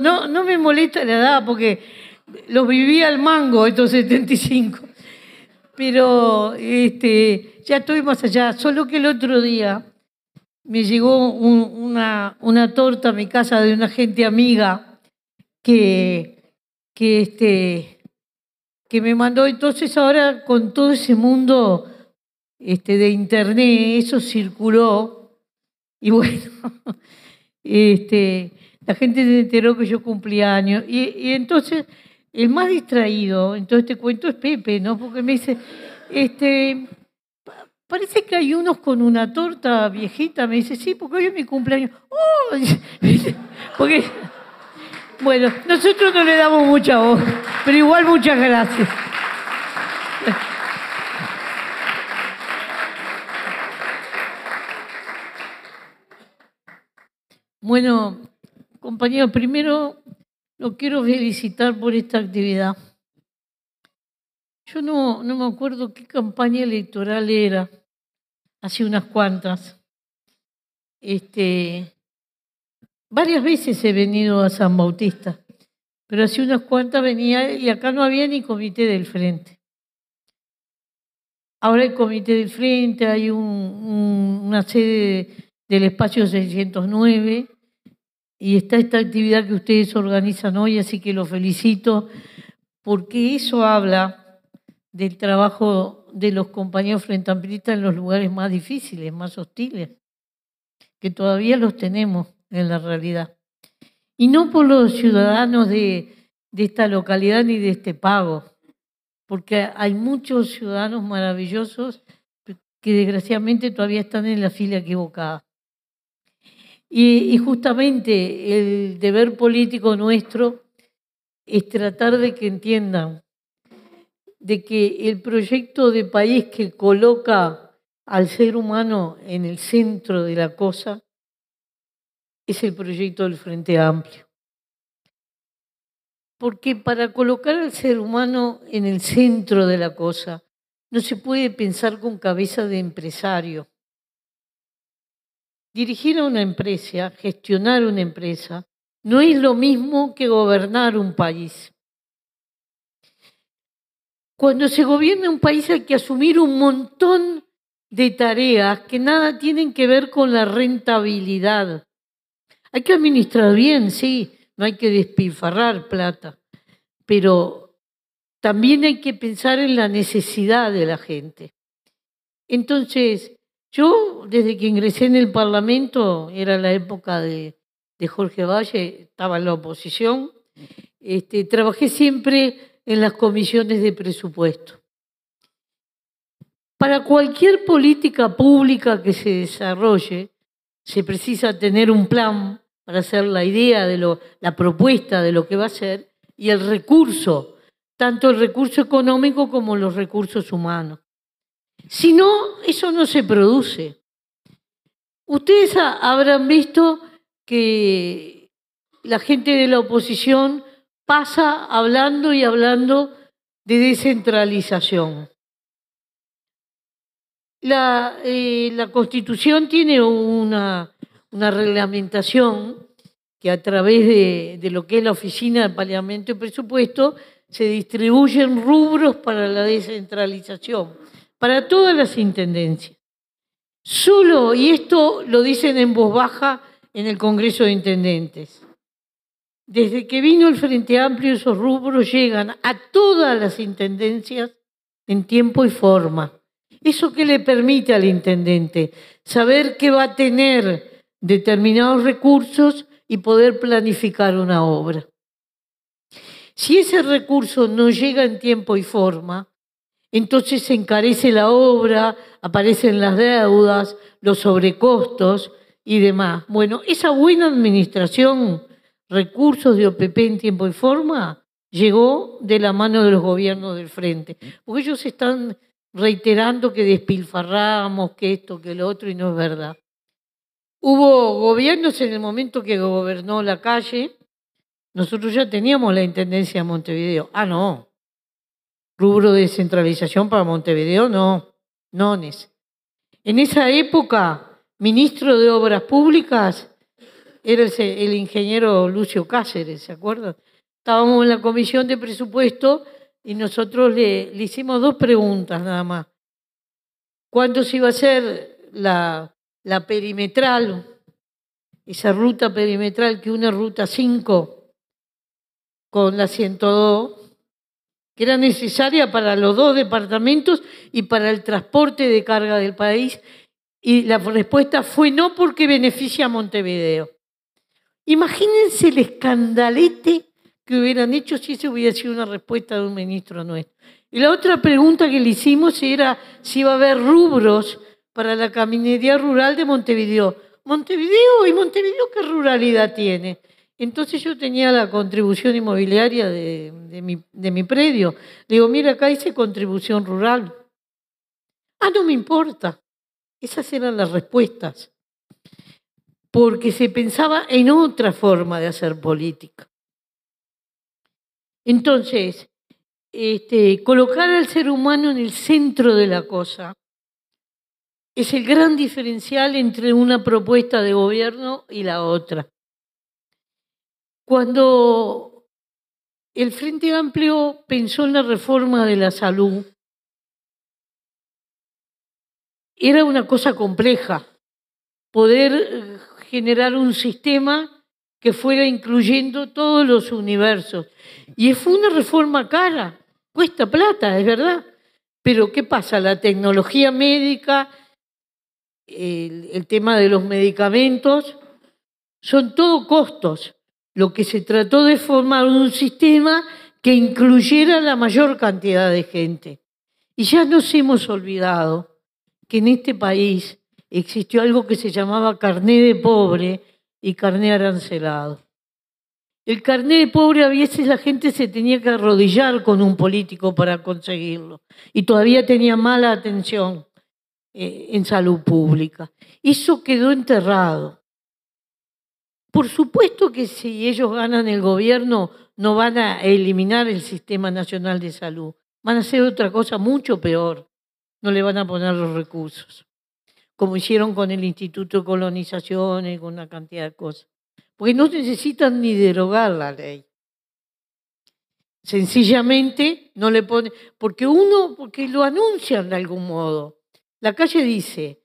No, no me molesta la edad porque los viví al mango estos 75. Pero este, ya estoy más allá. Solo que el otro día me llegó una, una torta a mi casa de una gente amiga que, que, este, que me mandó. Entonces ahora con todo ese mundo este, de internet, eso circuló. Y bueno, este, la gente se enteró que yo cumplía años. Y, entonces, el más distraído en todo este cuento es Pepe, ¿no? Porque me dice, este, parece que hay unos con una torta viejita. Me dice, sí, porque hoy es mi cumpleaños. ¡Oh! Porque, bueno, nosotros no le damos mucha voz, pero igual muchas gracias. Bueno, compañero, primero lo quiero felicitar por esta actividad. Yo no, no me acuerdo qué campaña electoral era, hace unas cuantas. Este, varias veces he venido a San Bautista, pero hace unas cuantas venía y acá no había ni comité del frente. Ahora hay comité del frente, hay una sede del espacio 609 y está esta actividad que ustedes organizan hoy, así que los felicito porque eso habla del trabajo de los compañeros frente en los lugares más difíciles, más hostiles, que todavía los tenemos en la realidad. Y no por los ciudadanos de, de esta localidad ni de este pago, porque hay muchos ciudadanos maravillosos que desgraciadamente todavía están en la fila equivocada. Y, justamente el deber político nuestro es tratar de que entiendan de que el proyecto de país que coloca al ser humano en el centro de la cosa es el proyecto del Frente Amplio. Porque para colocar al ser humano en el centro de la cosa no se puede pensar con cabeza de empresario Dirigir a una empresa, gestionar una empresa, no es lo mismo que gobernar un país. Cuando se gobierna un país hay que asumir un montón de tareas que nada tienen que ver con la rentabilidad. Hay que administrar bien, sí, no hay que despilfarrar plata, pero también hay que pensar en la necesidad de la gente. Entonces, yo, desde que ingresé en el Parlamento, era la época de, Jorge Valle, estaba en la oposición, este, trabajé siempre en las comisiones de presupuesto. Para cualquier política pública que se desarrolle, se precisa tener un plan para hacer la idea de lo, la propuesta de lo que va a ser y el recurso, tanto el recurso económico como los recursos humanos. Si no, eso no se produce. Ustedes habrán visto que la gente de la oposición pasa hablando y hablando de descentralización. La, eh, Constitución tiene una, reglamentación que a través de, de, lo que es la Oficina del Parlamento y Presupuesto se distribuyen rubros para la descentralización para todas las intendencias. Solo, y esto lo dicen en voz baja en el Congreso de Intendentes, desde que vino el Frente Amplio esos rubros llegan a todas las intendencias en tiempo y forma. ¿Eso qué le permite al intendente? Saber que va a tener determinados recursos y poder planificar una obra. Si ese recurso no llega en tiempo y forma, entonces se encarece la obra, aparecen las deudas, los sobrecostos y demás. Bueno, esa buena administración, recursos de OPP en tiempo y forma, llegó de la mano de los gobiernos del frente. Porque ellos están reiterando que despilfarramos, que esto, que lo otro, y no es verdad. Hubo gobiernos en el momento que gobernó la calle, nosotros ya teníamos la Intendencia de Montevideo. Ah, no, rubro de descentralización para Montevideo, no, nones. En esa época, ministro de Obras Públicas era el, ingeniero Lucio Cáceres, ¿se acuerdan? Estábamos en la comisión de presupuesto y nosotros le, le hicimos dos preguntas nada más. ¿Cuándo se iba a hacer la, la perimetral, esa ruta perimetral que una ruta 5 con la 102, que era necesaria para los dos departamentos y para el transporte de carga del país? Y la respuesta fue no porque beneficia a Montevideo. Imagínense el escandalete que hubieran hecho si esa hubiera sido una respuesta de un ministro nuestro. Y la otra pregunta que le hicimos era si iba a haber rubros para la caminería rural de Montevideo. Montevideo y Montevideo, ¿qué ruralidad tiene? Entonces yo tenía la contribución inmobiliaria de, mi, predio. Le digo, mira, acá hice contribución rural. Ah, no me importa. Esas eran las respuestas. Porque se pensaba en otra forma de hacer política. Entonces, este, colocar al ser humano en el centro de la cosa es el gran diferencial entre una propuesta de gobierno y la otra. Cuando el Frente Amplio pensó en la reforma de la salud, era una cosa compleja poder eh, generar un sistema que fuera incluyendo todos los universos. Y fue una reforma cara, cuesta plata, es verdad. Pero ¿qué pasa? La tecnología médica, el, tema de los medicamentos, son todo costos. Lo que se trató de formar un sistema que incluyera la mayor cantidad de gente. Y ya nos hemos olvidado que en este país existió algo que se llamaba carné de pobre y carné arancelado. El carné de pobre a veces la gente se tenía que arrodillar con un político para conseguirlo y todavía tenía mala atención eh, en salud pública. Eso quedó enterrado. Por supuesto que si ellos ganan el gobierno no van a eliminar el Sistema Nacional de Salud, van a hacer otra cosa mucho peor, no le van a poner los recursos como hicieron con el Instituto de Colonización y con una cantidad de cosas. Porque no necesitan ni derogar la ley. Sencillamente no le pone, porque uno, porque lo anuncian de algún modo. La calle dice,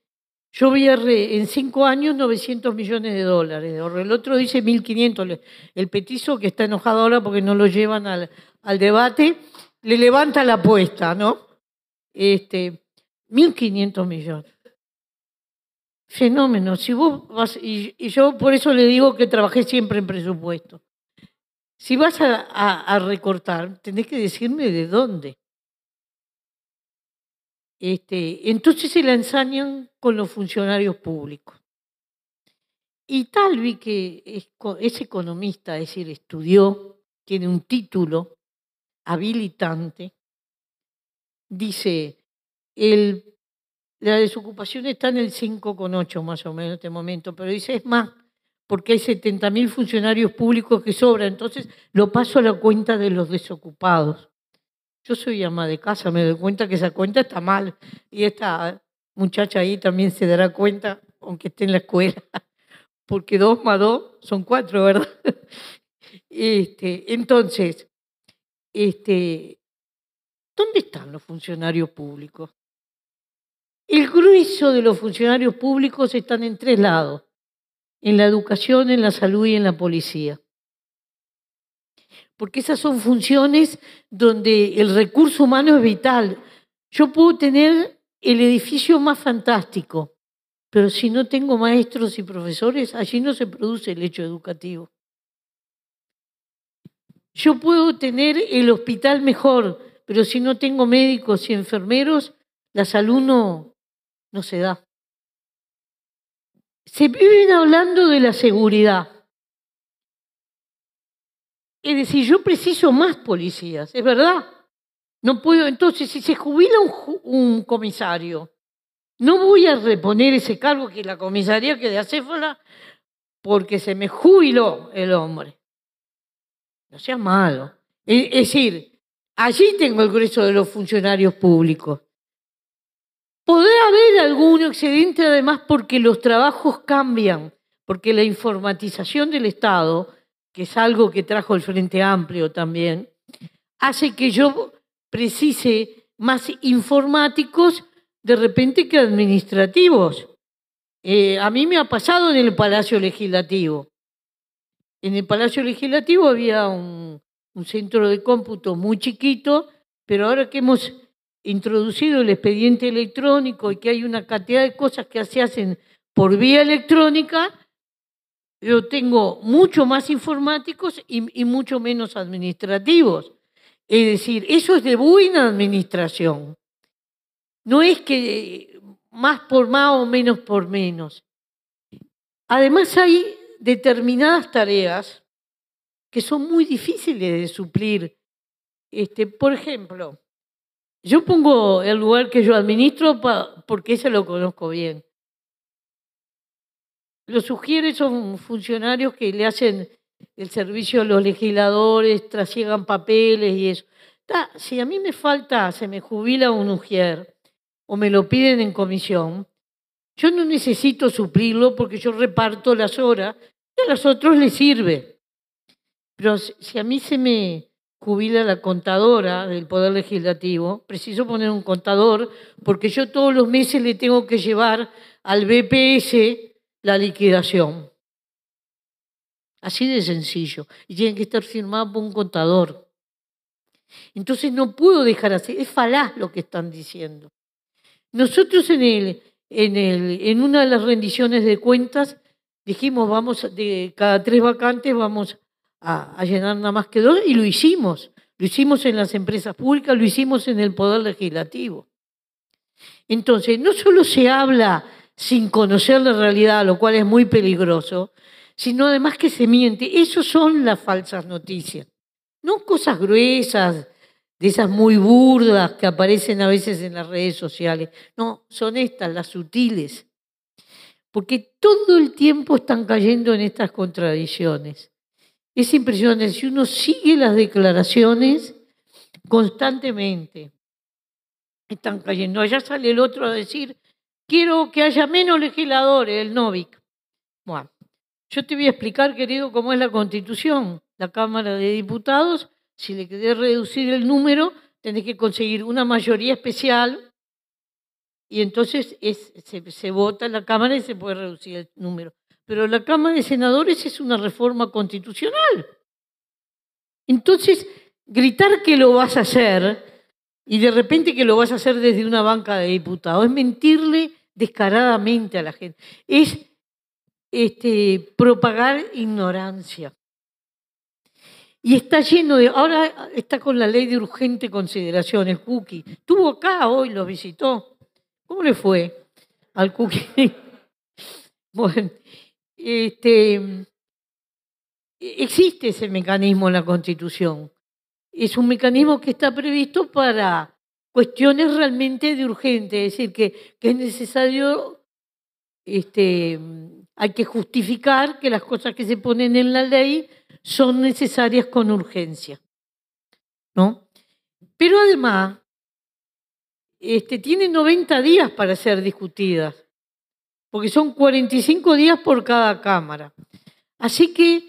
yo a en cinco años 900 millones de dólares. El otro dice 1.500. El petizo que está enojado ahora porque no lo llevan al, debate, le levanta la apuesta, ¿no? Este, 1.500 millones. Fenómeno. Si vos vas, y, yo por eso le digo que trabajé siempre en presupuesto. Si vas a, recortar, tenés que decirme de dónde. Este, entonces se la ensañan con los funcionarios públicos. Y Talvi, que es, economista, es decir, estudió, tiene un título habilitante, dice, el la desocupación está en el 5,8 más o menos en este momento, pero dice es más, porque hay 70.000 funcionarios públicos que sobran, entonces lo paso a la cuenta de los desocupados. Yo soy ama de casa, me doy cuenta que esa cuenta está mal y esta muchacha ahí también se dará cuenta, aunque esté en la escuela, porque dos más dos son cuatro, ¿verdad? Este, entonces, este, ¿dónde están los funcionarios públicos? El grueso de los funcionarios públicos están en tres lados, en la educación, en la salud y en la policía. Porque esas son funciones donde el recurso humano es vital. Yo puedo tener el edificio más fantástico, pero si no tengo maestros y profesores, allí no se produce el hecho educativo. Yo puedo tener el hospital mejor, pero si no tengo médicos y enfermeros, la salud no, no se da. Se viven hablando de la seguridad. Es decir, yo preciso más policías, es verdad. No puedo, entonces, si se jubila un, comisario, no voy a reponer ese cargo que la comisaría que de acéfala porque se me jubiló el hombre. No sea malo. Es decir, allí tengo el grueso de los funcionarios públicos. Podrá haber algún excedente además porque los trabajos cambian, porque la informatización del Estado, que es algo que trajo el Frente Amplio también, hace que yo precise más informáticos de repente que administrativos. Eh, a mí me ha pasado en el Palacio Legislativo. En el Palacio Legislativo había un, un centro de cómputo muy chiquito, pero ahora que hemos introducido el expediente electrónico y que hay una cantidad de cosas que se hacen por vía electrónica, yo tengo mucho más informáticos y, mucho menos administrativos. Es decir, eso es de buena administración. No es que más por más o menos por menos. Además hay determinadas tareas que son muy difíciles de suplir. Este, por ejemplo, yo pongo el lugar que yo administro porque ese lo conozco bien. Los sugiere son funcionarios que le hacen el servicio a los legisladores, trasiegan papeles y eso. si a mí me falta, se me jubila un ujier o me lo piden en comisión, yo no necesito suplirlo porque yo reparto las horas y a los otros les sirve. Pero si a mí se me jubila la contadora del Poder Legislativo, preciso poner un contador porque yo todos los meses le tengo que llevar al BPS la liquidación. Así de sencillo. Y tiene que estar firmado por un contador. Entonces no puedo dejar así. Es falaz lo que están diciendo. Nosotros en, el, en, el, en una de las rendiciones de cuentas dijimos, vamos, de cada tres vacantes vamos a, llenar nada más que dos y lo hicimos. Lo hicimos en las empresas públicas, lo hicimos en el Poder Legislativo. Entonces, no solo se habla sin conocer la realidad, lo cual es muy peligroso, sino además que se miente. Esas son las falsas noticias. No cosas gruesas, de esas muy burdas que aparecen a veces en las redes sociales. No, son estas, las sutiles. Porque todo el tiempo están cayendo en estas contradicciones. Es impresionante, si uno sigue las declaraciones constantemente, están cayendo. Allá sale el otro a decir, quiero que haya menos legisladores, el Novik. Bueno, yo te voy a explicar, querido, cómo es la constitución. La Cámara de Diputados, si le querés reducir el número, tenés que conseguir una mayoría especial y entonces se, se vota en la Cámara y se puede reducir el número. Pero la Cámara de Senadores es una reforma constitucional. Entonces, gritar que lo vas a hacer y de repente que lo vas a hacer desde una banca de diputados es mentirle descaradamente a la gente. Es este, propagar ignorancia. Y está lleno de. Ahora está con la ley de urgente consideración, el cookie. Estuvo acá hoy, lo visitó. ¿Cómo le fue al cookie? Bueno, este, existe ese mecanismo en la Constitución. Es un mecanismo que está previsto para cuestiones realmente de urgente, es decir, que, es necesario, este, hay que justificar que las cosas que se ponen en la ley son necesarias con urgencia. ¿no? Pero además, este, tiene 90 días para ser discutidas porque son 45 días por cada cámara. Así que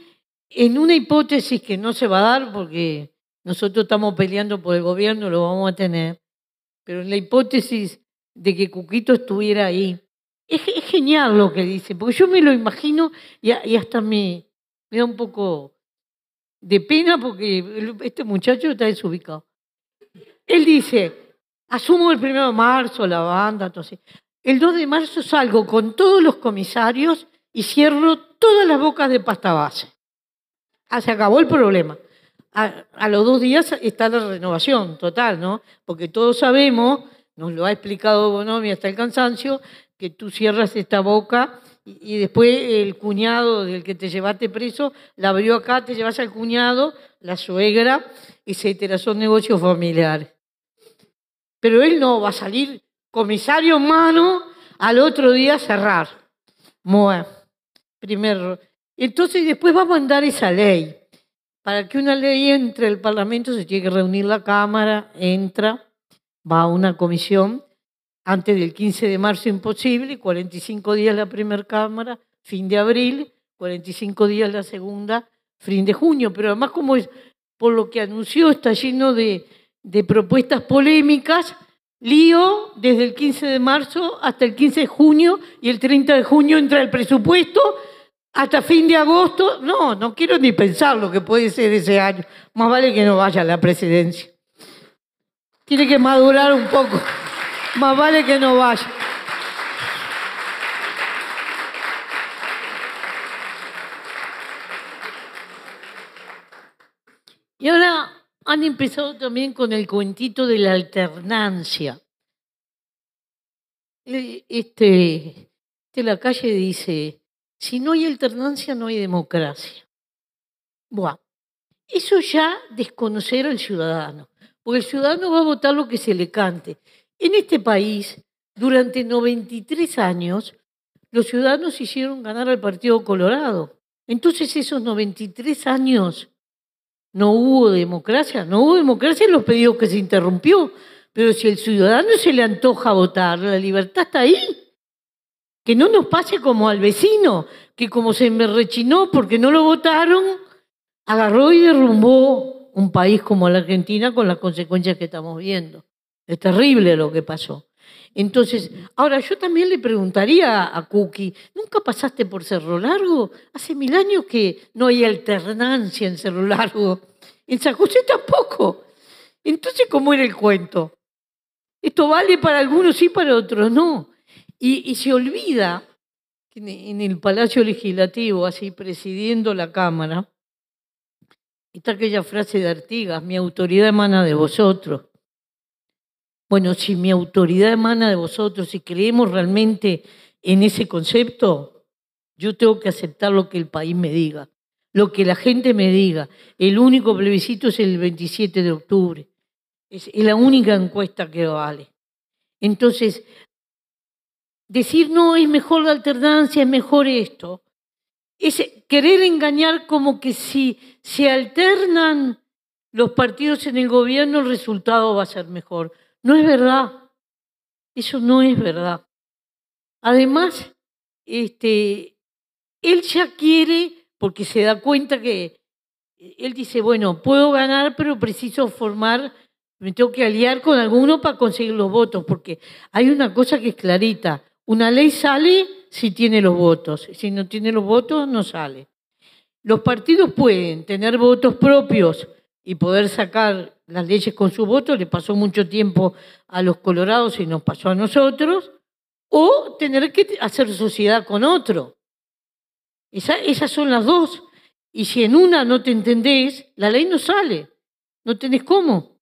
en una hipótesis que no se va a dar, porque nosotros estamos peleando por el gobierno, lo vamos a tener, pero en la hipótesis de que Cuquito estuviera ahí, es, genial lo que dice, porque yo me lo imagino y, hasta me, da un poco de pena porque este muchacho está desubicado. Él dice, asumo el primero de marzo la banda, entonces, el 2 de marzo salgo con todos los comisarios y cierro todas las bocas de pasta base. Ah, se acabó el problema. A, los dos días está la renovación total, ¿no? Porque todos sabemos, nos lo ha explicado Bonomi hasta el cansancio, que tú cierras esta boca y, y después el cuñado del que te llevaste preso la abrió acá, te llevas al cuñado, la suegra, etcétera. Son negocios familiares. Pero él no va a salir comisario en mano, al otro día cerrar. Bueno, primero. Entonces después va a mandar esa ley. Para que una ley entre al Parlamento se tiene que reunir la Cámara, entra, va a una comisión, antes del 15 de marzo imposible, 45 días la primera Cámara, fin de abril, 45 días la segunda, fin de junio. Pero además, como es, por lo que anunció, está lleno de, de propuestas polémicas, lío desde el 15 de marzo hasta el 15 de junio y el 30 de junio entra el presupuesto hasta fin de agosto. No, no quiero ni pensar lo que puede ser ese año. Más vale que no vaya a la presidencia. Tiene que madurar un poco. Más vale que no vaya. Y ahora han empezado también con el cuentito de la alternancia. Este, de la calle dice, si no hay alternancia no hay democracia. Buah, eso ya desconocer al ciudadano, porque el ciudadano va a votar lo que se le cante. En este país, durante 93 años, los ciudadanos hicieron ganar al Partido Colorado. Entonces esos 93 años no hubo democracia, no hubo democracia en los pedidos que se interrumpió. Pero si el ciudadano se le antoja votar, la libertad está ahí. Que no nos pase como al vecino, que como se me rechinó porque no lo votaron, agarró y derrumbó un país como la Argentina con las consecuencias que estamos viendo. Es terrible lo que pasó. Entonces, ahora yo también le preguntaría a Cookie, ¿nunca pasaste por Cerro Largo? Hace mil años que no hay alternancia en Cerro Largo. En San José tampoco. Entonces, ¿cómo era el cuento? Esto vale para algunos y para otros no. Y, se olvida que en el Palacio Legislativo, así presidiendo la Cámara, está aquella frase de Artigas, mi autoridad emana de vosotros. Bueno, si mi autoridad emana de vosotros, si creemos realmente en ese concepto, yo tengo que aceptar lo que el país me diga, lo que la gente me diga. El único plebiscito es el 27 de octubre. Es la única encuesta que vale. Entonces, decir no es mejor la alternancia, es mejor esto, es querer engañar como que si se alternan los partidos en el gobierno, el resultado va a ser mejor. No es verdad. Eso no es verdad. Además, este, él ya quiere, porque se da cuenta que él dice, bueno, puedo ganar, pero preciso formar, me tengo que aliar con alguno para conseguir los votos, porque hay una cosa que es clarita, una ley sale si tiene los votos, si no tiene los votos no sale. Los partidos pueden tener votos propios y poder sacar las leyes con su voto, le pasó mucho tiempo a los colorados y nos pasó a nosotros, o tener que hacer sociedad con otro. esas son las dos. Y si en una no te entendés, la ley no sale. No tenés cómo.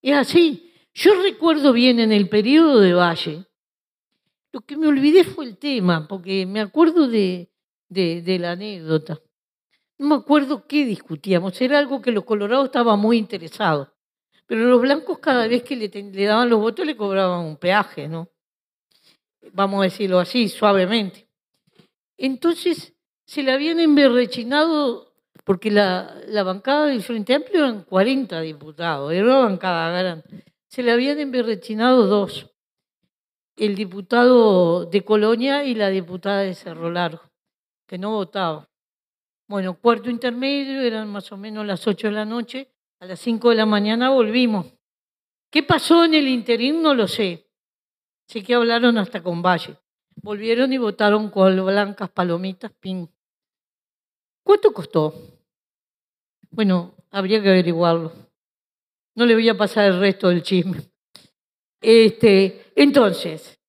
Es así. Yo recuerdo bien en el periodo de Valle, lo que me olvidé fue el tema, porque me acuerdo de, de la anécdota. No me acuerdo qué discutíamos, era algo que los colorados estaban muy interesados. Pero los blancos cada vez que le, daban los votos le cobraban un peaje, ¿no? Vamos a decirlo así, suavemente. Entonces se le habían emberrechinado, porque la, la bancada del Frente Amplio eran 40 diputados, era una bancada grande. Se le habían emberrechinado dos, el diputado de Colonia y la diputada de Cerro Largo, que no votaban. Bueno, cuarto intermedio, eran más o menos las 8 de la noche, a las 5 de la mañana volvimos. ¿Qué pasó en el interín? No lo sé. Sé que hablaron hasta con Valle. Volvieron y votaron con blancas palomitas, pin. ¿Cuánto costó? Bueno, habría que averiguarlo. No le voy a pasar el resto del chisme. Este, entonces,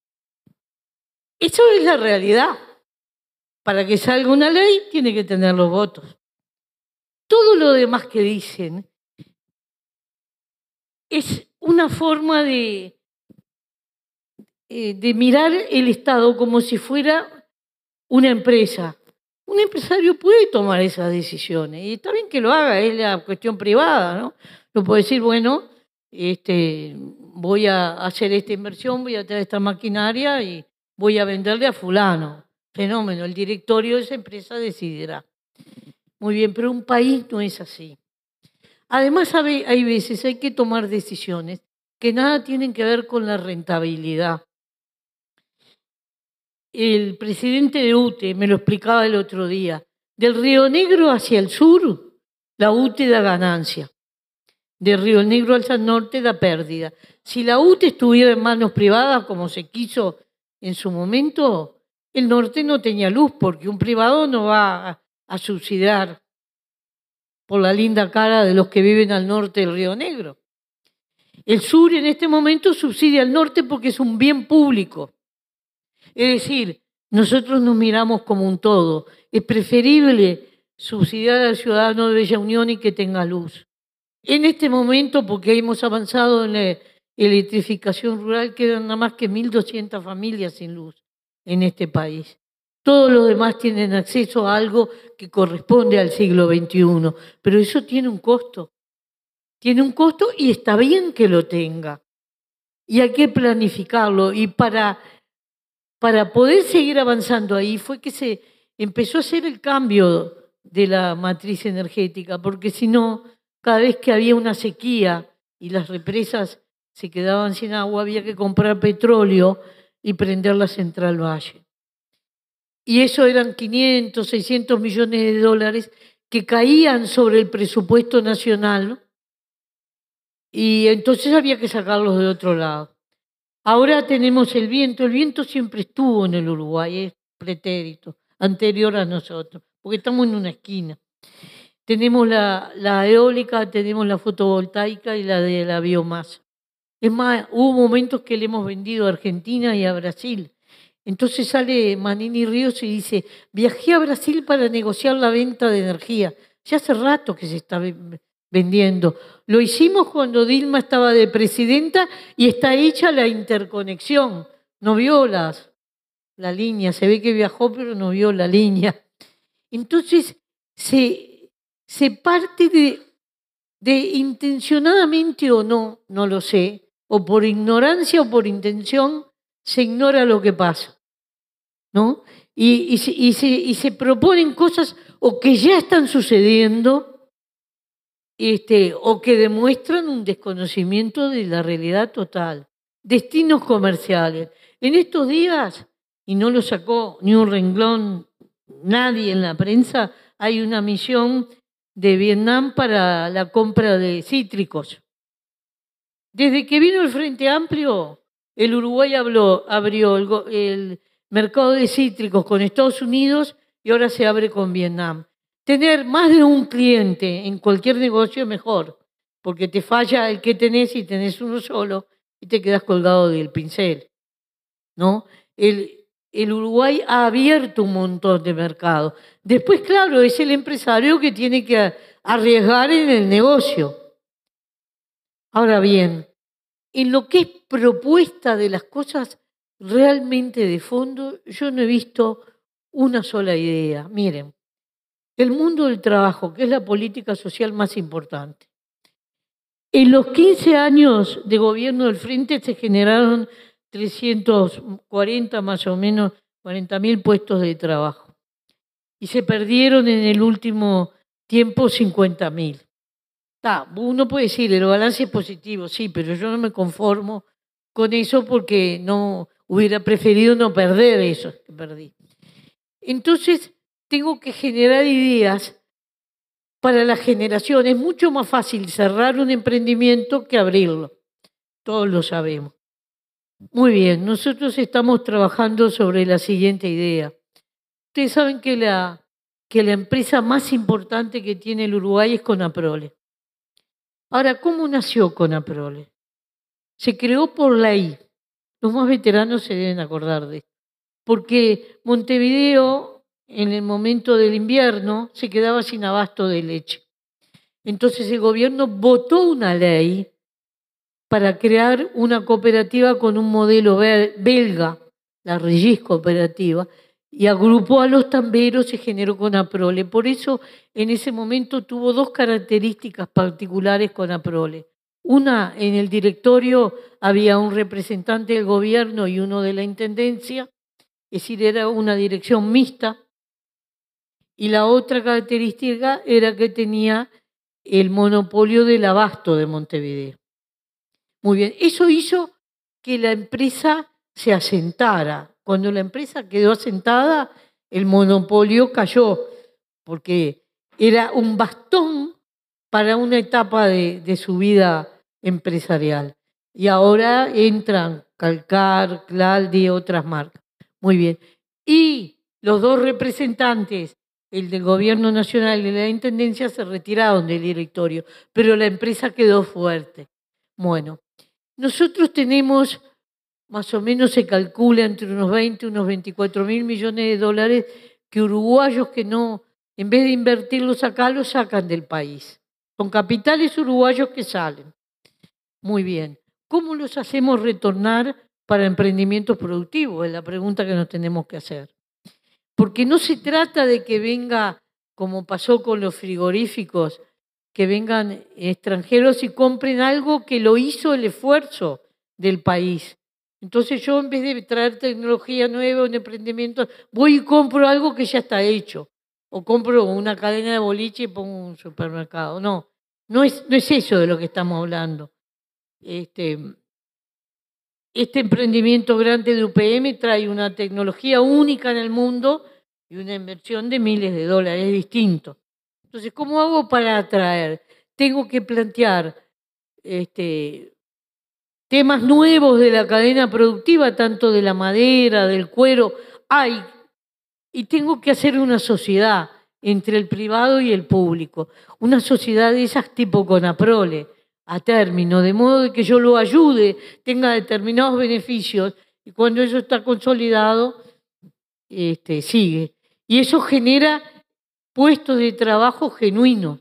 eso es la realidad. Para que salga una ley tiene que tener los votos. Todo lo demás que dicen es una forma de, eh, de mirar el Estado como si fuera una empresa. Un empresario puede tomar esas decisiones y está bien que lo haga, es la cuestión privada, ¿no? No puede decir, bueno, este, voy a hacer esta inversión, voy a traer esta maquinaria y voy a venderle a fulano fenómeno, el directorio de esa empresa decidirá. Muy bien, pero un país no es así. Además, hay veces hay que tomar decisiones que nada tienen que ver con la rentabilidad. el presidente de UTE me lo explicaba el otro día. Del Río Negro hacia el sur, la UTE da ganancia. Del Río Negro hacia el norte da pérdida. Si la UTE estuviera en manos privadas, como se quiso en su momento, el norte no tenía luz, porque un privado no va a, a subsidiar por la linda cara de los que viven al norte del Río Negro. El sur en este momento subsidia al norte porque es un bien público. Es decir, nosotros nos miramos como un todo. Es preferible subsidiar al ciudadano de Bella Unión y que tenga luz. En este momento, porque hemos avanzado en la electrificación rural, quedan nada más que 1.200 familias sin luz en este país. Todos los demás tienen acceso a algo que corresponde al siglo XXI, pero eso tiene un costo. Tiene un costo y está bien que lo tenga. Y hay que planificarlo. Y para, para poder seguir avanzando ahí fue que se empezó a hacer el cambio de la matriz energética, porque si no, cada vez que había una sequía y las represas se quedaban sin agua, había que comprar petróleo y prender la central Valle. Y eso eran 500, 600 millones de dólares que caían sobre el presupuesto nacional y entonces había que sacarlos de otro lado. Ahora tenemos el viento. El viento siempre estuvo en el Uruguay, es pretérito, anterior a nosotros, porque estamos en una esquina. Tenemos la, la eólica, tenemos la fotovoltaica y la de la biomasa. Es más, hubo momentos que le hemos vendido a Argentina y a Brasil. Entonces sale Manini Ríos y dice, viajé a Brasil para negociar la venta de energía. Ya hace rato que se está vendiendo. Lo hicimos cuando Dilma estaba de presidenta y está hecha la interconexión. No vio las, la línea, se ve que viajó pero no vio la línea. Entonces se, se parte de, de intencionadamente o no, no lo sé, o por ignorancia o por intención, se ignora lo que pasa. ¿no? Y, y, se, y, se, y se proponen cosas o que ya están sucediendo este, o que demuestran un desconocimiento de la realidad total. Destinos comerciales. En estos días, y no lo sacó ni un renglón nadie en la prensa, hay una misión de Vietnam para la compra de cítricos. Desde que vino el Frente Amplio, el Uruguay habló, abrió el, el mercado de cítricos con Estados Unidos y ahora se abre con Vietnam. Tener más de un cliente en cualquier negocio es mejor, porque te falla el que tenés y tenés uno solo y te quedas colgado del pincel. ¿no? El, el Uruguay ha abierto un montón de mercados. Después, claro, es el empresario que tiene que arriesgar en el negocio. Ahora bien, en lo que es propuesta de las cosas realmente de fondo, yo no he visto una sola idea. Miren, el mundo del trabajo, que es la política social más importante. En los 15 años de gobierno del Frente se generaron 340 más o menos, 40 mil puestos de trabajo. Y se perdieron en el último tiempo 50 Uno puede decir, el balance es positivo, sí, pero yo no me conformo con eso porque no hubiera preferido no perder eso que perdí. Entonces, tengo que generar ideas para la generación. Es mucho más fácil cerrar un emprendimiento que abrirlo. Todos lo sabemos. Muy bien, nosotros estamos trabajando sobre la siguiente idea. Ustedes saben que la, que la empresa más importante que tiene el Uruguay es Conaprole. Ahora, ¿cómo nació Conaprole? Se creó por ley. Los más veteranos se deben acordar de esto. Porque Montevideo en el momento del invierno se quedaba sin abasto de leche. Entonces el gobierno votó una ley para crear una cooperativa con un modelo belga, la Regis Cooperativa, y agrupó a los tamberos y generó Conaprole. Por eso en ese momento tuvo dos características particulares Conaprole. Una, en el directorio había un representante del gobierno y uno de la intendencia, es decir, era una dirección mixta, y la otra característica era que tenía el monopolio del abasto de Montevideo. Muy bien, eso hizo que la empresa se asentara. Cuando la empresa quedó asentada, el monopolio cayó, porque era un bastón para una etapa de, su vida empresarial. Y ahora entran Calcar, Claldi, otras marcas. Muy bien. Y los dos representantes, el del gobierno nacional y la intendencia, se retiraron del directorio, pero la empresa quedó fuerte. Bueno, nosotros tenemos, más o menos se calcula entre unos 20 y unos 24 mil millones de dólares que uruguayos que no, en vez de invertirlos acá, los sacan del país. Son capitales uruguayos que salen. Muy bien. ¿Cómo los hacemos retornar para emprendimientos productivos? Es la pregunta que nos tenemos que hacer. Porque no se trata de que venga, como pasó con los frigoríficos, que vengan extranjeros y compren algo que lo hizo el esfuerzo del país. Entonces yo en vez de traer tecnología nueva, un emprendimiento, voy y compro algo que ya está hecho. O compro una cadena de boliche y pongo un supermercado. No, no es, no es eso de lo que estamos hablando. Este, este emprendimiento grande de UPM trae una tecnología única en el mundo y una inversión de miles de dólares, distinto. Entonces, ¿cómo hago para atraer? Tengo que plantear este, temas nuevos de la cadena productiva, tanto de la madera, del cuero, hay, y tengo que hacer una sociedad entre el privado y el público, una sociedad de esas tipo Conaprole, a término, de modo de que yo lo ayude, tenga determinados beneficios y cuando eso está consolidado, este, sigue. Y eso genera puestos de trabajo genuinos,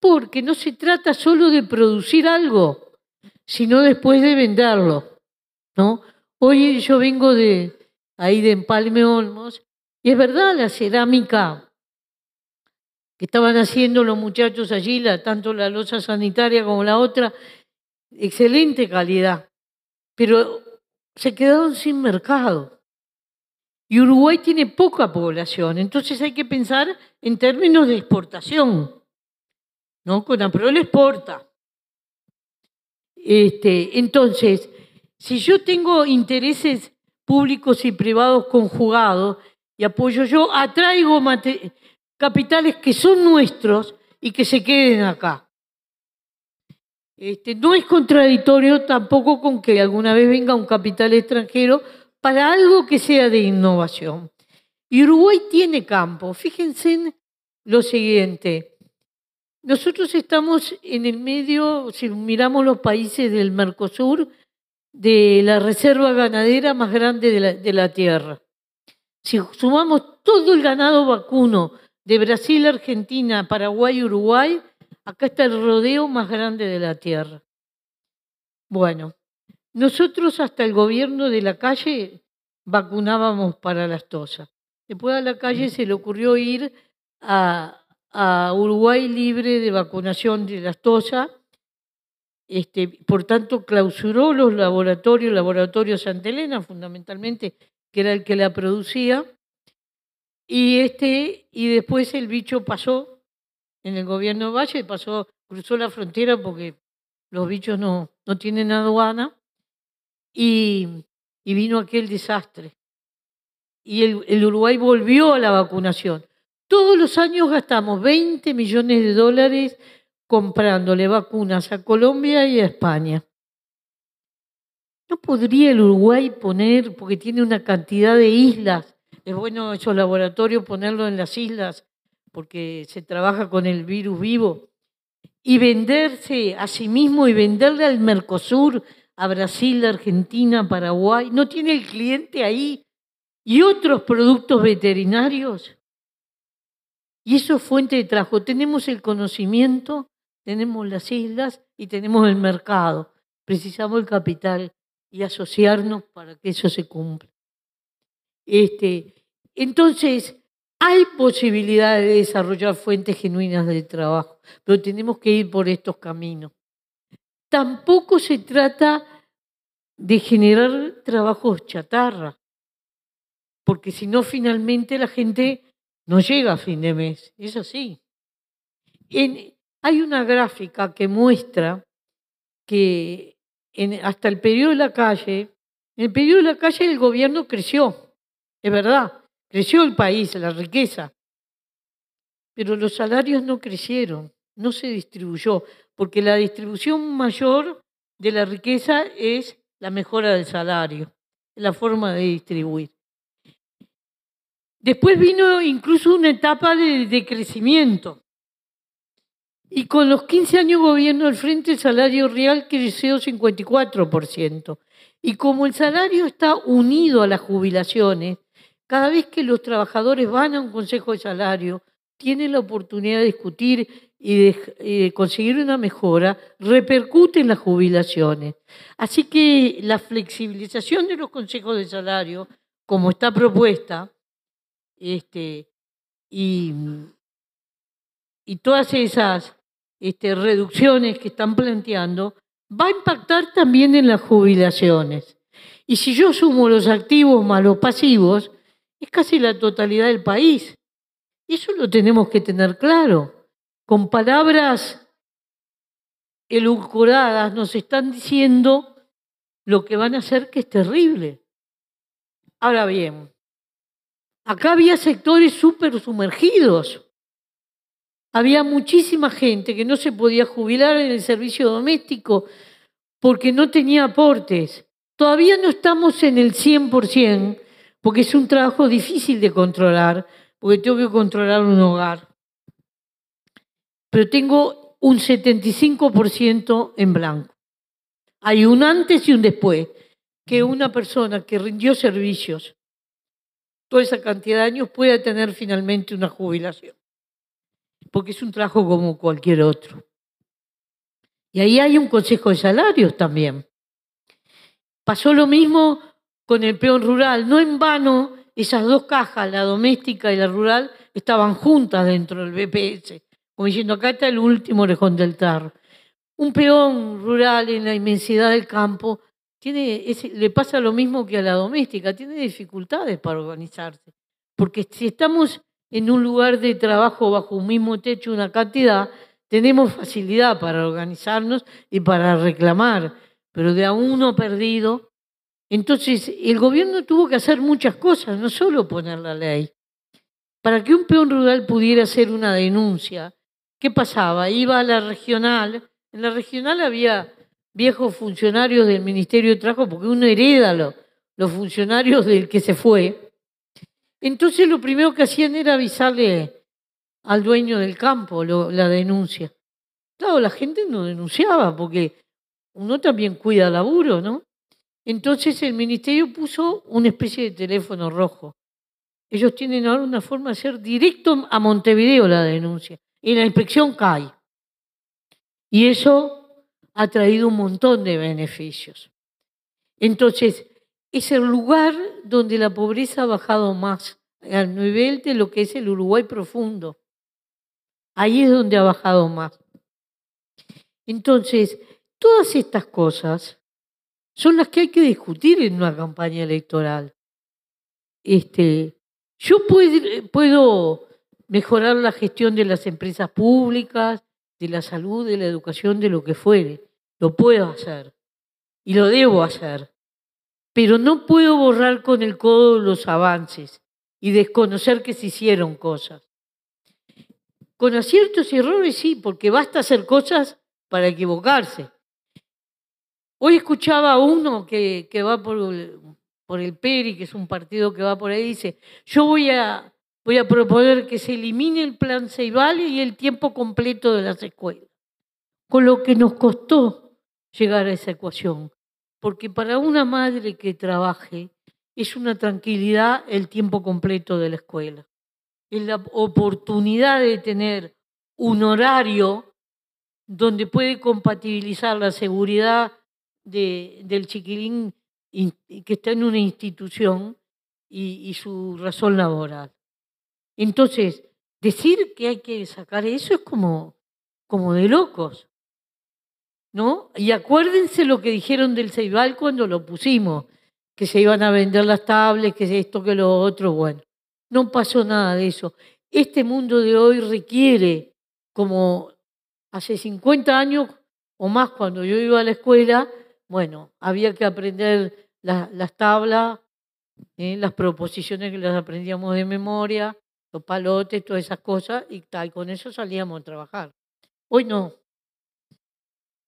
porque no se trata solo de producir algo, sino después de venderlo. ¿no? Hoy yo vengo de ahí de Empalme Olmos, y es verdad, la cerámica que estaban haciendo los muchachos allí, la, tanto la losa sanitaria como la otra, excelente calidad, pero se quedaron sin mercado. Y Uruguay tiene poca población, entonces hay que pensar en términos de exportación. ¿no? Conaprol exporta. Este, entonces, si yo tengo intereses públicos y privados conjugados y apoyo yo, atraigo capitales que son nuestros y que se queden acá. Este, no es contradictorio tampoco con que alguna vez venga un capital extranjero para algo que sea de innovación. Y Uruguay tiene campo. Fíjense en lo siguiente. Nosotros estamos en el medio, si miramos los países del Mercosur, de la reserva ganadera más grande de la, Tierra. Si sumamos todo el ganado vacuno de Brasil, Argentina, Paraguay, Uruguay, acá está el rodeo más grande de la tierra. Bueno, nosotros hasta el gobierno de la calle vacunábamos para las tosas. Después a la calle se le ocurrió ir a, Uruguay libre de vacunación de las tosas. Este, por tanto, clausuró los laboratorios, laboratorio Santa Elena, fundamentalmente, que era el que la producía, y, este, y después el bicho pasó en el gobierno de Valle, pasó, cruzó la frontera porque los bichos no, no tienen aduana y, y vino aquel desastre. Y el Uruguay volvió a la vacunación. Todos los años gastamos 20 millones de dólares comprándole vacunas a Colombia y a España. ¿No podría el Uruguay poner, porque tiene una cantidad de islas es bueno esos laboratorios ponerlo en las islas porque se trabaja con el virus vivo y venderse a sí mismo y venderle al Mercosur, a Brasil, Argentina, Paraguay. ¿No tiene el cliente ahí? ¿Y otros productos veterinarios? Y eso es fuente de trabajo. Tenemos el conocimiento, tenemos las islas y tenemos el mercado. Precisamos el capital y asociarnos para que eso se cumpla. Este, entonces, hay posibilidad de desarrollar fuentes genuinas de trabajo, pero tenemos que ir por estos caminos. Tampoco se trata de generar trabajos chatarra, porque si no, finalmente la gente no llega a fin de mes. Es así. hay una gráfica que muestra que hasta el periodo de la calle, en el periodo de la calle el gobierno creció es verdad, creció el país, la riqueza, pero los salarios no crecieron, no se distribuyó, porque la distribución mayor de la riqueza es la mejora del salario, la forma de distribuir. Después vino incluso una etapa de, crecimiento. Y con los 15 años de gobierno al frente, el salario real creció 54%. Y como el salario está unido a las jubilaciones, cada vez que los trabajadores van a un consejo de salario, tienen la oportunidad de discutir y de, conseguir una mejora, repercute en las jubilaciones. Así que la flexibilización de los consejos de salario, como está propuesta, este, y, y todas esas este, reducciones que están planteando, va a impactar también en las jubilaciones. Y si yo sumo los activos más los pasivos, es casi la totalidad del país. Eso lo tenemos que tener claro. Con palabras elucuradas nos están diciendo lo que van a hacer que es terrible. Ahora bien, acá había sectores súper sumergidos. Había muchísima gente que no se podía jubilar en el servicio doméstico porque no tenía aportes. Todavía no estamos en el 100%, porque es un trabajo difícil de controlar, porque tengo que controlar un hogar. Pero tengo un 75% en blanco. Hay un antes y un después, que una persona que rindió servicios esa cantidad de años pueda tener finalmente una jubilación porque es un trabajo como cualquier otro. Y ahí hay un consejo de salarios también. Pasó lo mismo con el peón rural. No en vano, esas dos cajas, la doméstica y la rural, estaban juntas dentro del BPS, como diciendo, acá está el último orejón del tarro. Un peón rural en la inmensidad del campo le pasa lo mismo que a la doméstica, tiene dificultades para organizarse. Porque si estamos en un lugar de trabajo bajo un mismo techo una cantidad, tenemos facilidad para organizarnos y para reclamar, pero de a uno perdido. Entonces, el gobierno tuvo que hacer muchas cosas, no solo poner la ley. Para que un peón rural pudiera hacer una denuncia, ¿qué pasaba? Iba a la regional, en la regional había viejos funcionarios del Ministerio de Trabajo, porque uno hereda los funcionarios del que se fue, entonces lo primero que hacían era avisarle al dueño del campo la denuncia. Claro, la gente no denunciaba porque uno también cuida laburo, ¿no? Entonces el ministerio puso una especie de teléfono rojo. Ellos tienen ahora una forma de hacer directo a Montevideo la denuncia. Y la inspección cae. Y eso ha traído un montón de beneficios. Entonces, es el lugar donde la pobreza ha bajado más, al nivel de lo que es el Uruguay profundo. Ahí es donde ha bajado más. Entonces, todas estas cosas son las que hay que discutir en una campaña electoral. Este, yo puedo mejorar la gestión de las empresas públicas, de la salud, de la educación, de lo que fuere. Lo puedo hacer y lo debo hacer pero no puedo borrar con el codo los avances y desconocer que se hicieron cosas. Con aciertos y errores sí, porque basta hacer cosas para equivocarse. Hoy escuchaba a uno que, va por, por el PERI, que es un partido que va por ahí, dice, yo voy a, voy a proponer que se elimine el plan Ceibale y el tiempo completo de las escuelas, con lo que nos costó llegar a esa ecuación porque para una madre que trabaje es una tranquilidad el tiempo completo de la escuela. Es la oportunidad de tener un horario donde puede compatibilizar la seguridad del chiquilín que está en una institución y, y su razón laboral. Entonces, decir que hay que sacar eso es como, como de locos. ¿no? Y acuérdense lo que dijeron del Ceibal cuando lo pusimos, que se iban a vender las tablets, que esto, que lo otro, bueno, no pasó nada de eso. Este mundo de hoy requiere, como hace 50 años o más cuando yo iba a la escuela, bueno, había que aprender las tablas ¿eh? las proposiciones que las aprendíamos de memoria, los palotes, todas esas cosas, y tal, con eso salíamos a trabajar. Hoy no.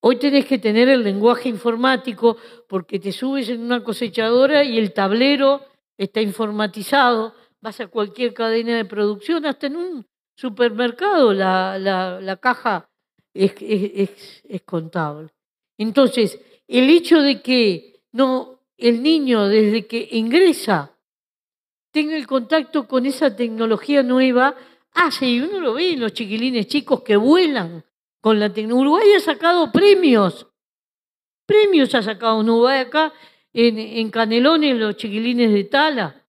Hoy tenés que tener el lenguaje informático porque te subes en una cosechadora y el tablero está informatizado. Vas a cualquier cadena de producción, hasta en un supermercado la, la, caja es, es, es contable. Entonces, el hecho de que no el niño desde que ingresa tenga el contacto con esa tecnología nueva, hace, y uno lo ve en los chiquilines chicos que vuelan con la tecnología. Uruguay ha sacado premios, premios ha sacado Uruguay acá en, en Canelones, los chiquilines de Tala,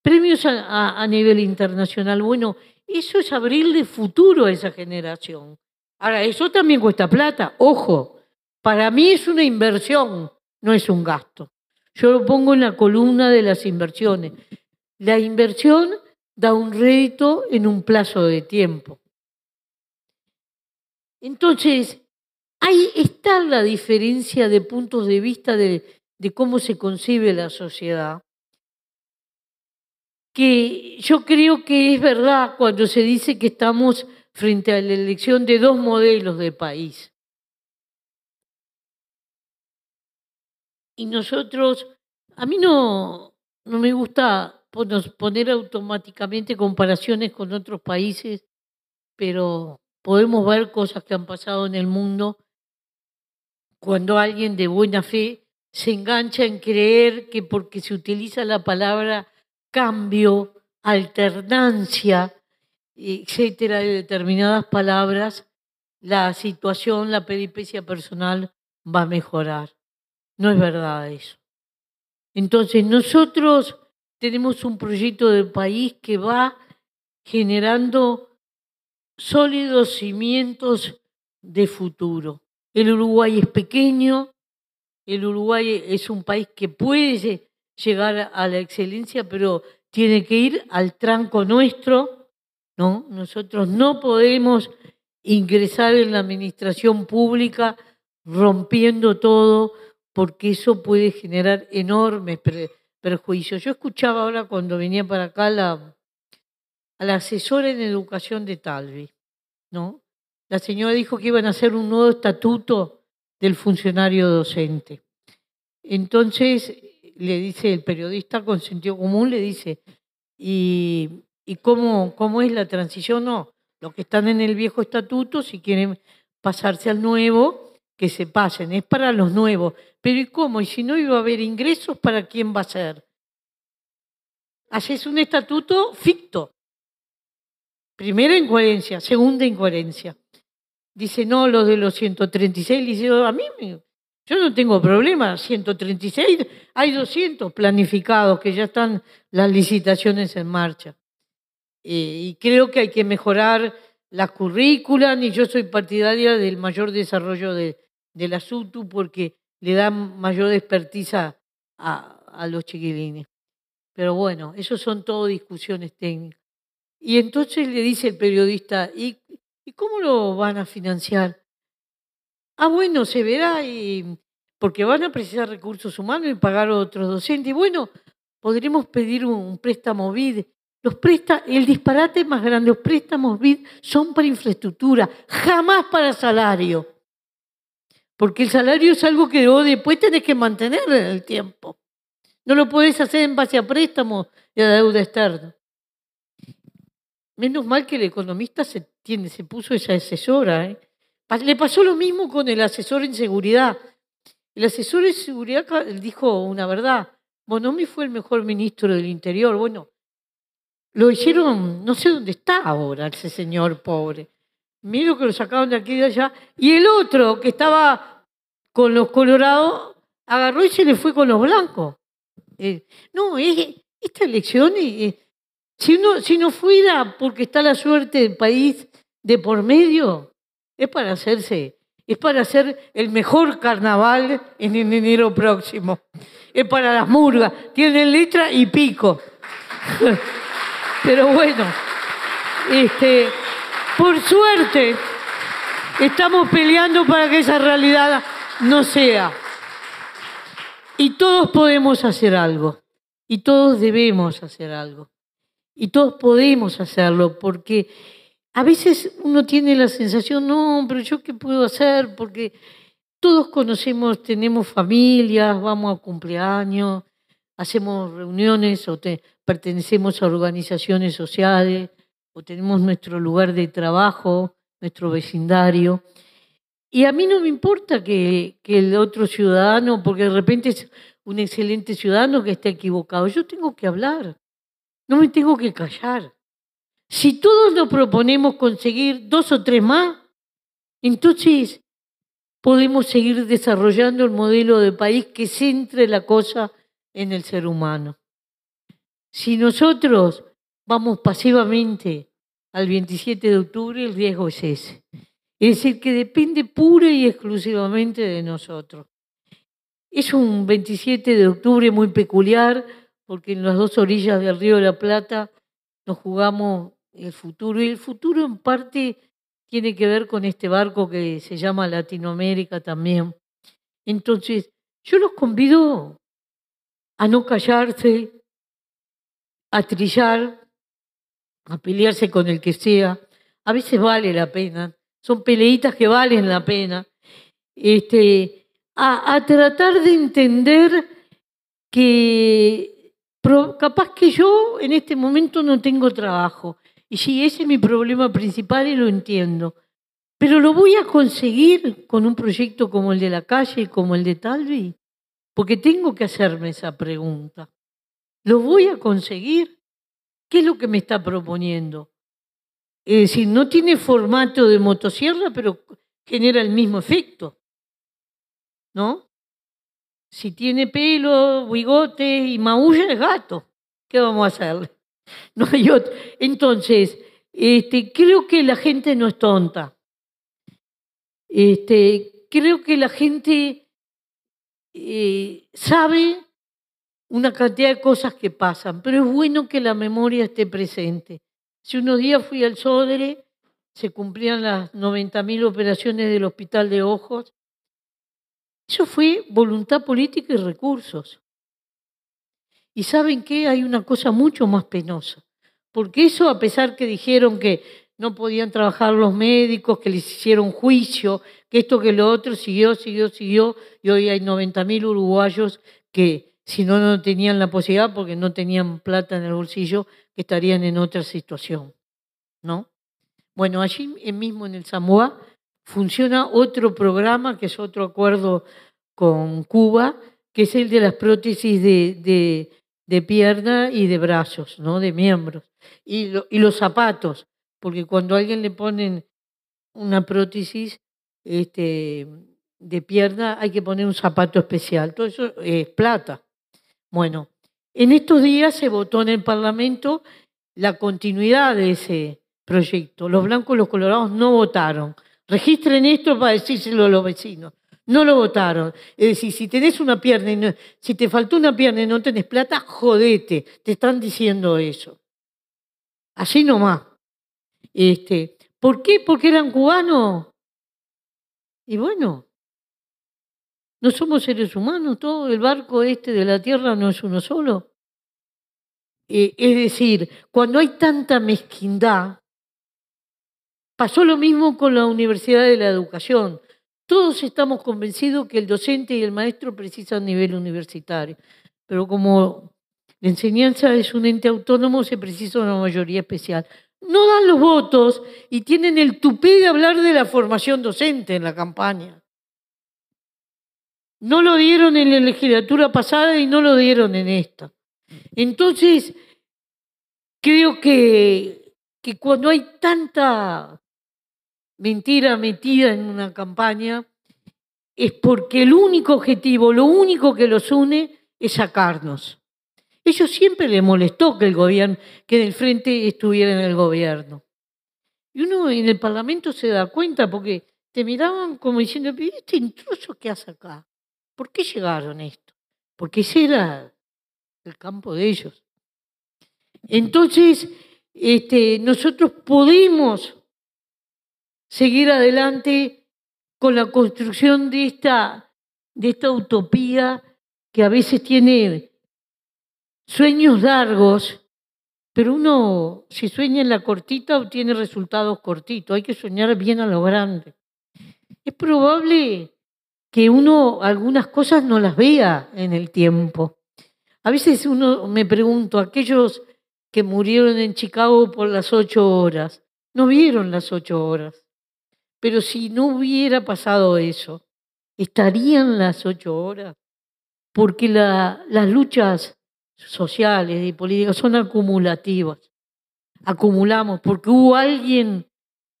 premios a, a nivel internacional. Bueno, eso es abrirle futuro a esa generación. Ahora, eso también cuesta plata, ojo, para mí es una inversión, no es un gasto. Yo lo pongo en la columna de las inversiones. La inversión da un rédito en un plazo de tiempo. Entonces, ahí está la diferencia de puntos de vista de, de cómo se concibe la sociedad. Que yo creo que es verdad cuando se dice que estamos frente a la elección de dos modelos de país. Y nosotros, a mí no, no me gusta poner automáticamente comparaciones con otros países, pero podemos ver cosas que han pasado en el mundo cuando alguien de buena fe se engancha en creer que porque se utiliza la palabra cambio, alternancia, etcétera, de determinadas palabras, la situación, la peripecia personal va a mejorar. No es verdad eso. Entonces nosotros tenemos un proyecto de país que va generando sólidos cimientos de futuro. El Uruguay es pequeño, el Uruguay es un país que puede llegar a la excelencia, pero tiene que ir al tranco nuestro, ¿no? Nosotros no podemos ingresar en la administración pública rompiendo todo porque eso puede generar enormes perjuicios. Yo escuchaba ahora cuando venía para acá la, a la asesora en educación de Talvi, ¿no? La señora dijo que iban a hacer un nuevo estatuto del funcionario docente. Entonces le dice el periodista con sentido común, le dice, ¿y, y cómo, cómo es la transición? No, los que están en el viejo estatuto, si quieren pasarse al nuevo, que se pasen, es para los nuevos. Pero ¿y cómo? ¿Y si no iba a haber ingresos, para quién va a ser? Haces un estatuto ficto. Primera incoherencia, segunda incoherencia. Dice, no, los de los 136, dice, a mí yo no tengo problema, 136, hay 200 planificados que ya están las licitaciones en marcha. Eh, y creo que hay que mejorar la currícula, y yo soy partidaria del mayor desarrollo de, de la SUTU porque le da mayor expertiza a, los chiquilines. Pero bueno, eso son todo discusiones técnicas. Y entonces le dice el periodista, ¿y, ¿y cómo lo van a financiar? Ah, bueno, se verá, y, porque van a precisar recursos humanos y pagar a otros docentes. Y bueno, podremos pedir un, préstamo BID. Los presta, el disparate más grande, los préstamos BID son para infraestructura, jamás para salario. Porque el salario es algo que después tenés que mantener en el tiempo. No lo podés hacer en base a préstamos y a deuda externa. Menos mal que el economista se, tiene, se puso esa asesora. ¿eh? Le pasó lo mismo con el asesor en seguridad. El asesor en seguridad dijo una verdad. Bonomi fue el mejor ministro del Interior. Bueno, lo hicieron, no sé dónde está ahora ese señor pobre. Miro que lo sacaron de aquí y de allá. Y el otro, que estaba con los colorados, agarró y se le fue con los blancos. Eh, no, esta elección, eh, si, uno, si no fuera porque está la suerte del país de por medio, es para hacerse, es para hacer el mejor carnaval en enero próximo. Es para las murgas, tienen letra y pico. Pero bueno, este, por suerte, estamos peleando para que esa realidad no sea. Y todos podemos hacer algo. Y todos debemos hacer algo. Y todos podemos hacerlo, porque a veces uno tiene la sensación, no, pero yo qué puedo hacer, porque todos conocemos, tenemos familias, vamos a cumpleaños, hacemos reuniones o pertenecemos a organizaciones sociales o tenemos nuestro lugar de trabajo, nuestro vecindario. Y a mí no me importa que, que, el otro ciudadano, porque de repente es un excelente ciudadano que está equivocado, yo tengo que hablar, no me tengo que callar. Si todos nos proponemos conseguir dos o tres más, entonces podemos seguir desarrollando el modelo de país que centre la cosa en el ser humano. Si nosotros vamos pasivamente al 27 de octubre, el riesgo es ese. Es decir, que depende pura y exclusivamente de nosotros. Es un 27 de octubre muy peculiar porque en las dos orillas del río de la Plata nos jugamos el futuro y el futuro en parte tiene que ver con este barco que se llama Latinoamérica también. Entonces, yo los convido a no callarse, a trillar, a pelearse con el que sea. A veces vale la pena. Son peleitas que valen la pena. Este, a, tratar de entender que capaz que yo en este momento no tengo trabajo. Y sí, ese es mi problema principal y lo entiendo. Pero lo voy a conseguir con un proyecto como el de la calle, como el de Talvi. Porque tengo que hacerme esa pregunta. ¿Lo voy a conseguir? ¿Qué es lo que me está proponiendo? Es decir, no tiene formato de motosierra, pero genera el mismo efecto. ¿No? Si tiene pelo, bigote y maulla, es gato. ¿Qué vamos a hacerle? No hay otro. Entonces, este, creo que la gente no es tonta. Este, creo que la gente eh, sabe una cantidad de cosas que pasan, pero es bueno que la memoria esté presente. Si unos días fui al Sodre, se cumplían las 90.000 operaciones del Hospital de Ojos. Eso fue voluntad política y recursos. Y saben qué, hay una cosa mucho más penosa, porque eso a pesar que dijeron que no podían trabajar los médicos, que les hicieron juicio, que esto, que lo otro, siguió, siguió, siguió, y hoy hay 90.000 uruguayos que si no, no tenían la posibilidad porque no tenían plata en el bolsillo, que estarían en otra situación, ¿no? Bueno, allí mismo en el Samoa funciona otro programa, que es otro acuerdo con Cuba, que es el de las prótesis de, de, pierna y de brazos, ¿no? De miembros. Y, y los zapatos, porque cuando a alguien le ponen una prótesis este, de pierna hay que poner un zapato especial. Todo eso es plata. Bueno, en estos días se votó en el Parlamento la continuidad de ese proyecto. Los blancos y los colorados no votaron. Registren esto para decírselo a los vecinos. No lo votaron. Es decir, si tenés una pierna y no, si te faltó una pierna y no tenés plata, jodete. Te están diciendo eso. Así nomás. Este, ¿Por qué? Porque eran cubanos. Y bueno, no somos seres humanos, todo el barco este de la Tierra no es uno solo. Eh, es decir, cuando hay tanta mezquindad, pasó lo mismo con la Universidad de la Educación. Todos estamos convencidos que el docente y el maestro precisan nivel universitario, pero como la enseñanza es un ente autónomo, se precisa una mayoría especial no dan los votos y tienen el tupé de hablar de la formación docente en la campaña. No lo dieron en la legislatura pasada y no lo dieron en esta. Entonces, creo que, cuando hay tanta mentira metida en una campaña, es porque el único objetivo, lo único que los une es sacarnos. Ellos siempre les molestó que el gobierno, que del frente estuviera en el gobierno. Y uno en el Parlamento se da cuenta porque te miraban como diciendo, este intruso qué hace acá? ¿Por qué llegaron esto? Porque ese era el campo de ellos. Entonces, este, nosotros podemos seguir adelante con la construcción de esta, de esta utopía que a veces tiene sueños largos, pero uno, si sueña en la cortita, obtiene resultados cortitos. Hay que soñar bien a lo grande. Es probable que uno algunas cosas no las vea en el tiempo. A veces uno me pregunto, aquellos que murieron en Chicago por las ocho horas, no vieron las ocho horas. Pero si no hubiera pasado eso, ¿estarían las ocho horas? Porque las luchas sociales y políticas son acumulativas. Acumulamos, porque hubo alguien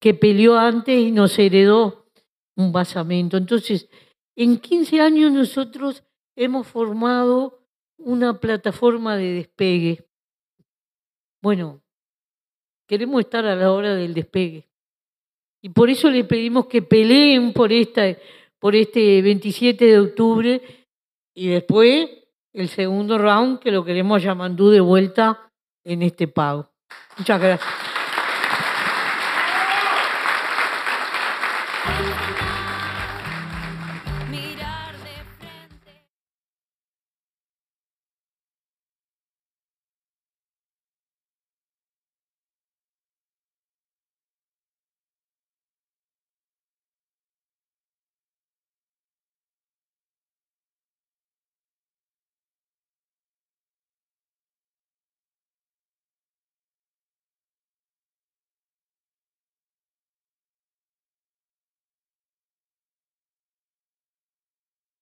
que peleó antes y nos heredó un basamento. Entonces, en 15 años nosotros hemos formado una plataforma de despegue. Bueno, queremos estar a la hora del despegue. Y por eso le pedimos que peleen por, esta, por este 27 de octubre y después el segundo round que lo queremos llamando de vuelta en este pago. Muchas gracias.